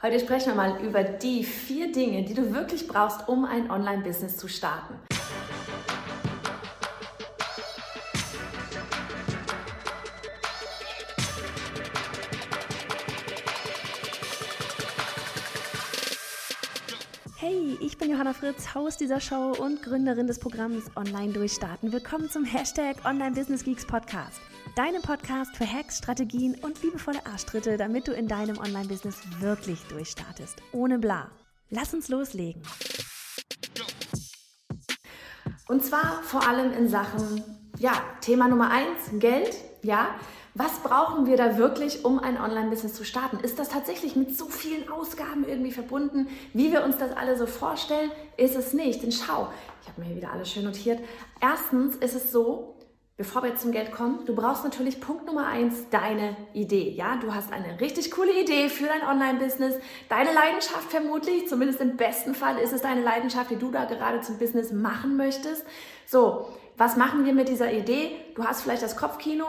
Heute sprechen wir mal über die vier Dinge, die du wirklich brauchst, um ein Online-Business zu starten. Hey, ich bin Johanna Fritz, Haus dieser Show und Gründerin des Programms Online Durchstarten. Willkommen zum Hashtag Online Business Geeks Podcast. Deinem Podcast für Hacks, Strategien und liebevolle Arschtritte, damit du in deinem Online-Business wirklich durchstartest. Ohne bla. Lass uns loslegen. Und zwar vor allem in Sachen, ja, Thema Nummer eins, Geld, ja. Was brauchen wir da wirklich, um ein Online-Business zu starten? Ist das tatsächlich mit so vielen Ausgaben irgendwie verbunden, wie wir uns das alle so vorstellen? Ist es nicht. Denn schau, ich habe mir hier wieder alles schön notiert. Erstens ist es so, Bevor wir zum Geld kommen, du brauchst natürlich Punkt Nummer eins deine Idee. Ja, du hast eine richtig coole Idee für dein Online-Business, deine Leidenschaft vermutlich, zumindest im besten Fall ist es deine Leidenschaft, die du da gerade zum Business machen möchtest. So, was machen wir mit dieser Idee? Du hast vielleicht das Kopfkino,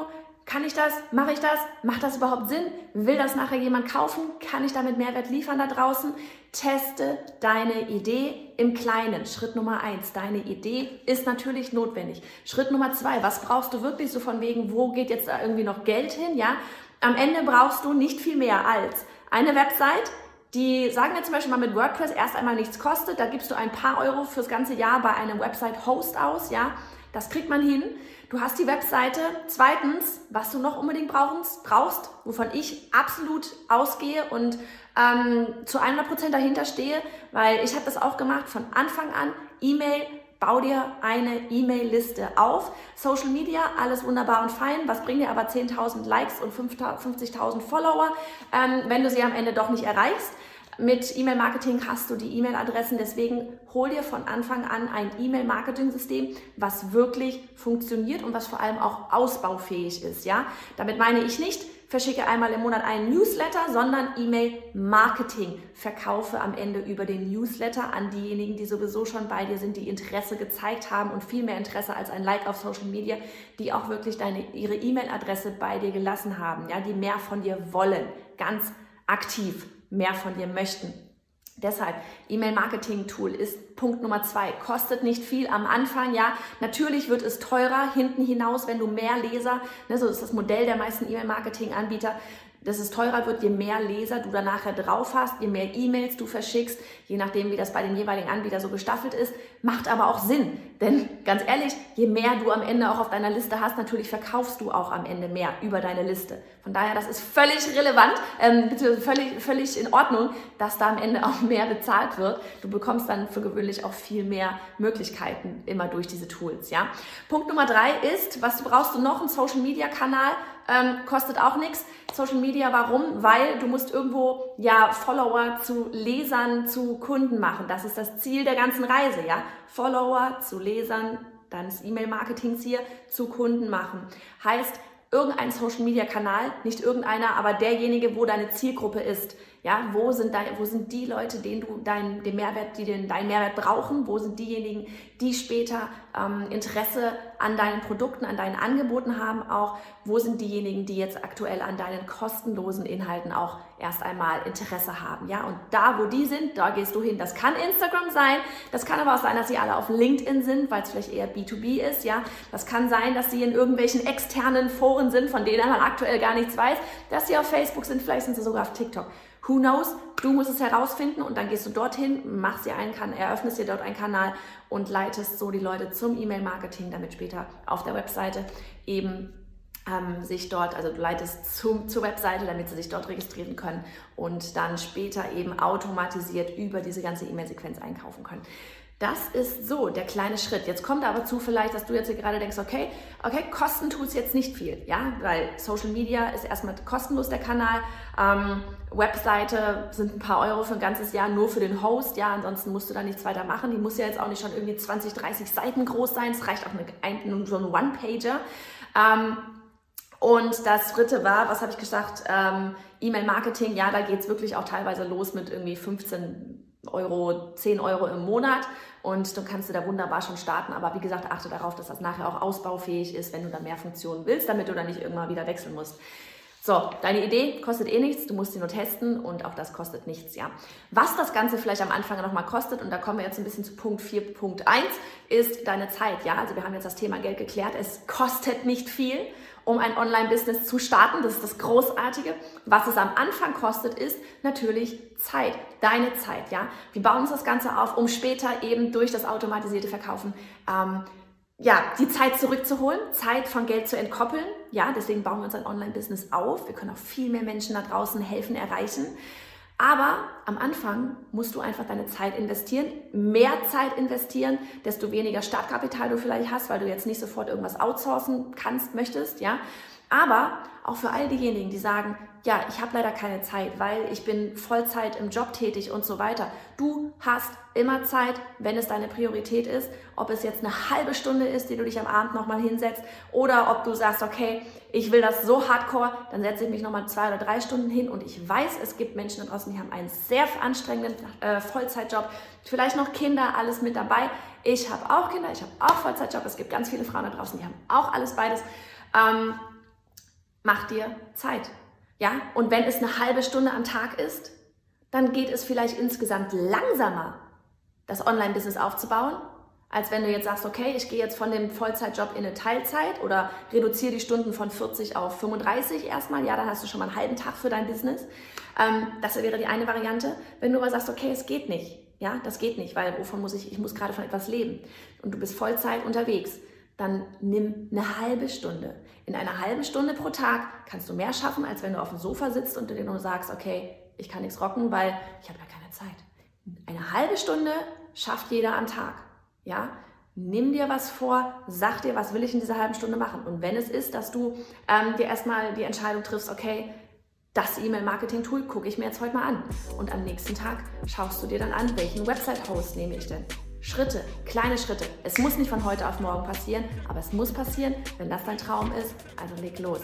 kann ich das? Mache ich das? Macht das überhaupt Sinn? Will das nachher jemand kaufen? Kann ich damit Mehrwert liefern da draußen? Teste deine Idee im Kleinen. Schritt Nummer eins. Deine Idee ist natürlich notwendig. Schritt Nummer zwei. Was brauchst du wirklich so von wegen, wo geht jetzt da irgendwie noch Geld hin? Ja? Am Ende brauchst du nicht viel mehr als eine Website, die sagen wir zum Beispiel mal mit WordPress erst einmal nichts kostet. Da gibst du ein paar Euro fürs ganze Jahr bei einem Website-Host aus. Ja? Das kriegt man hin. Du hast die Webseite. Zweitens, was du noch unbedingt brauchst, brauchst wovon ich absolut ausgehe und ähm, zu 100% dahinter stehe, weil ich habe das auch gemacht von Anfang an. E-Mail, bau dir eine E-Mail-Liste auf. Social Media, alles wunderbar und fein. Was bringt dir aber 10.000 Likes und 50.000 Follower, ähm, wenn du sie am Ende doch nicht erreichst? Mit E-Mail-Marketing hast du die E-Mail-Adressen, deswegen hol dir von Anfang an ein E-Mail-Marketing-System, was wirklich funktioniert und was vor allem auch ausbaufähig ist. Ja, damit meine ich nicht, verschicke einmal im Monat einen Newsletter, sondern E-Mail-Marketing. Verkaufe am Ende über den Newsletter an diejenigen, die sowieso schon bei dir sind, die Interesse gezeigt haben und viel mehr Interesse als ein Like auf Social Media, die auch wirklich deine, ihre E-Mail-Adresse bei dir gelassen haben, ja, die mehr von dir wollen, ganz aktiv mehr von dir möchten. Deshalb, E-Mail-Marketing-Tool ist Punkt Nummer zwei. Kostet nicht viel am Anfang, ja. Natürlich wird es teurer hinten hinaus, wenn du mehr Leser, ne, so ist das Modell der meisten E-Mail-Marketing-Anbieter, dass es teurer wird, je mehr Leser du da nachher drauf hast, je mehr E-Mails du verschickst, je nachdem, wie das bei dem jeweiligen Anbieter so gestaffelt ist, macht aber auch Sinn. Denn ganz ehrlich, je mehr du am Ende auch auf deiner Liste hast, natürlich verkaufst du auch am Ende mehr über deine Liste. Von daher, das ist völlig relevant, ähm, völlig, völlig in Ordnung, dass da am Ende auch mehr bezahlt wird. Du bekommst dann für gewöhnlich auch viel mehr Möglichkeiten immer durch diese Tools. Ja? Punkt Nummer drei ist, was brauchst du noch, einen Social-Media-Kanal, ähm, kostet auch nichts. Social Media, warum? Weil du musst irgendwo ja Follower zu Lesern, zu Kunden machen. Das ist das Ziel der ganzen Reise, ja. Follower zu Lesern deines E-Mail-Marketings hier zu Kunden machen. Heißt, irgendein Social Media Kanal, nicht irgendeiner, aber derjenige, wo deine Zielgruppe ist. Ja, wo sind, dein, wo sind die Leute, denen du dein, den Mehrwert, die den, deinen Mehrwert brauchen? Wo sind diejenigen, die später ähm, Interesse an deinen Produkten, an deinen Angeboten haben auch? Wo sind diejenigen, die jetzt aktuell an deinen kostenlosen Inhalten auch erst einmal Interesse haben? Ja, und da, wo die sind, da gehst du hin. Das kann Instagram sein. Das kann aber auch sein, dass sie alle auf LinkedIn sind, weil es vielleicht eher B2B ist. Ja, das kann sein, dass sie in irgendwelchen externen Foren sind, von denen man aktuell gar nichts weiß. Dass sie auf Facebook sind, vielleicht sind sie sogar auf TikTok. Who knows? Du musst es herausfinden und dann gehst du dorthin, machst dir einen Kanal, eröffnest dir dort einen Kanal und leitest so die Leute zum E-Mail-Marketing, damit später auf der Webseite eben ähm, sich dort, also du leitest zum, zur Webseite, damit sie sich dort registrieren können und dann später eben automatisiert über diese ganze E-Mail-Sequenz einkaufen können. Das ist so der kleine Schritt. Jetzt kommt aber zu vielleicht, dass du jetzt hier gerade denkst, okay, okay, kosten tut es jetzt nicht viel, ja, weil Social Media ist erstmal kostenlos der Kanal. Ähm, Webseite sind ein paar Euro für ein ganzes Jahr nur für den Host, ja, ansonsten musst du da nichts weiter machen. Die muss ja jetzt auch nicht schon irgendwie 20, 30 Seiten groß sein. Es reicht auch eine, so ein One-Pager. Ähm, und das dritte war, was habe ich gesagt, ähm, E-Mail-Marketing, ja, da geht es wirklich auch teilweise los mit irgendwie 15 Euro, 10 Euro im Monat und dann kannst du da wunderbar schon starten. Aber wie gesagt, achte darauf, dass das nachher auch ausbaufähig ist, wenn du da mehr Funktionen willst, damit du dann nicht irgendwann wieder wechseln musst. So, deine Idee kostet eh nichts, du musst sie nur testen und auch das kostet nichts, ja. Was das Ganze vielleicht am Anfang nochmal kostet, und da kommen wir jetzt ein bisschen zu Punkt 4.1, ist deine Zeit, ja. Also wir haben jetzt das Thema Geld geklärt, es kostet nicht viel, um ein Online-Business zu starten, das ist das Großartige. Was es am Anfang kostet, ist natürlich Zeit, deine Zeit, ja. Wir bauen uns das Ganze auf, um später eben durch das automatisierte Verkaufen ähm, ja, die Zeit zurückzuholen, Zeit von Geld zu entkoppeln. Ja, deswegen bauen wir uns ein Online-Business auf. Wir können auch viel mehr Menschen da draußen helfen, erreichen. Aber am Anfang musst du einfach deine Zeit investieren, mehr Zeit investieren, desto weniger Startkapital du vielleicht hast, weil du jetzt nicht sofort irgendwas outsourcen kannst, möchtest, ja. Aber auch für all diejenigen, die sagen, ja, ich habe leider keine Zeit, weil ich bin Vollzeit im Job tätig und so weiter. Du hast immer Zeit, wenn es deine Priorität ist, ob es jetzt eine halbe Stunde ist, die du dich am Abend nochmal hinsetzt oder ob du sagst, okay, ich will das so hardcore, dann setze ich mich nochmal zwei oder drei Stunden hin und ich weiß, es gibt Menschen da draußen, die haben einen sehr anstrengenden äh, Vollzeitjob, vielleicht noch Kinder, alles mit dabei. Ich habe auch Kinder, ich habe auch Vollzeitjob, es gibt ganz viele Frauen da draußen, die haben auch alles beides. Ähm, mach dir Zeit. Ja, und wenn es eine halbe Stunde am Tag ist, dann geht es vielleicht insgesamt langsamer, das Online-Business aufzubauen, als wenn du jetzt sagst, okay, ich gehe jetzt von dem Vollzeitjob in eine Teilzeit oder reduziere die Stunden von 40 auf 35 erstmal. Ja, dann hast du schon mal einen halben Tag für dein Business. Ähm, das wäre die eine Variante. Wenn du aber sagst, okay, es geht nicht. Ja, das geht nicht, weil wovon muss ich, ich muss gerade von etwas leben. Und du bist Vollzeit unterwegs dann nimm eine halbe Stunde. In einer halben Stunde pro Tag kannst du mehr schaffen, als wenn du auf dem Sofa sitzt und dir nur sagst, okay, ich kann nichts rocken, weil ich habe ja keine Zeit. Eine halbe Stunde schafft jeder am Tag. Ja, nimm dir was vor, sag dir, was will ich in dieser halben Stunde machen. Und wenn es ist, dass du ähm, dir erstmal die Entscheidung triffst, okay, das E-Mail-Marketing-Tool gucke ich mir jetzt heute mal an. Und am nächsten Tag schaust du dir dann an, welchen Website-Host nehme ich denn. Schritte, kleine Schritte. Es muss nicht von heute auf morgen passieren, aber es muss passieren, wenn das dein Traum ist. Also leg los.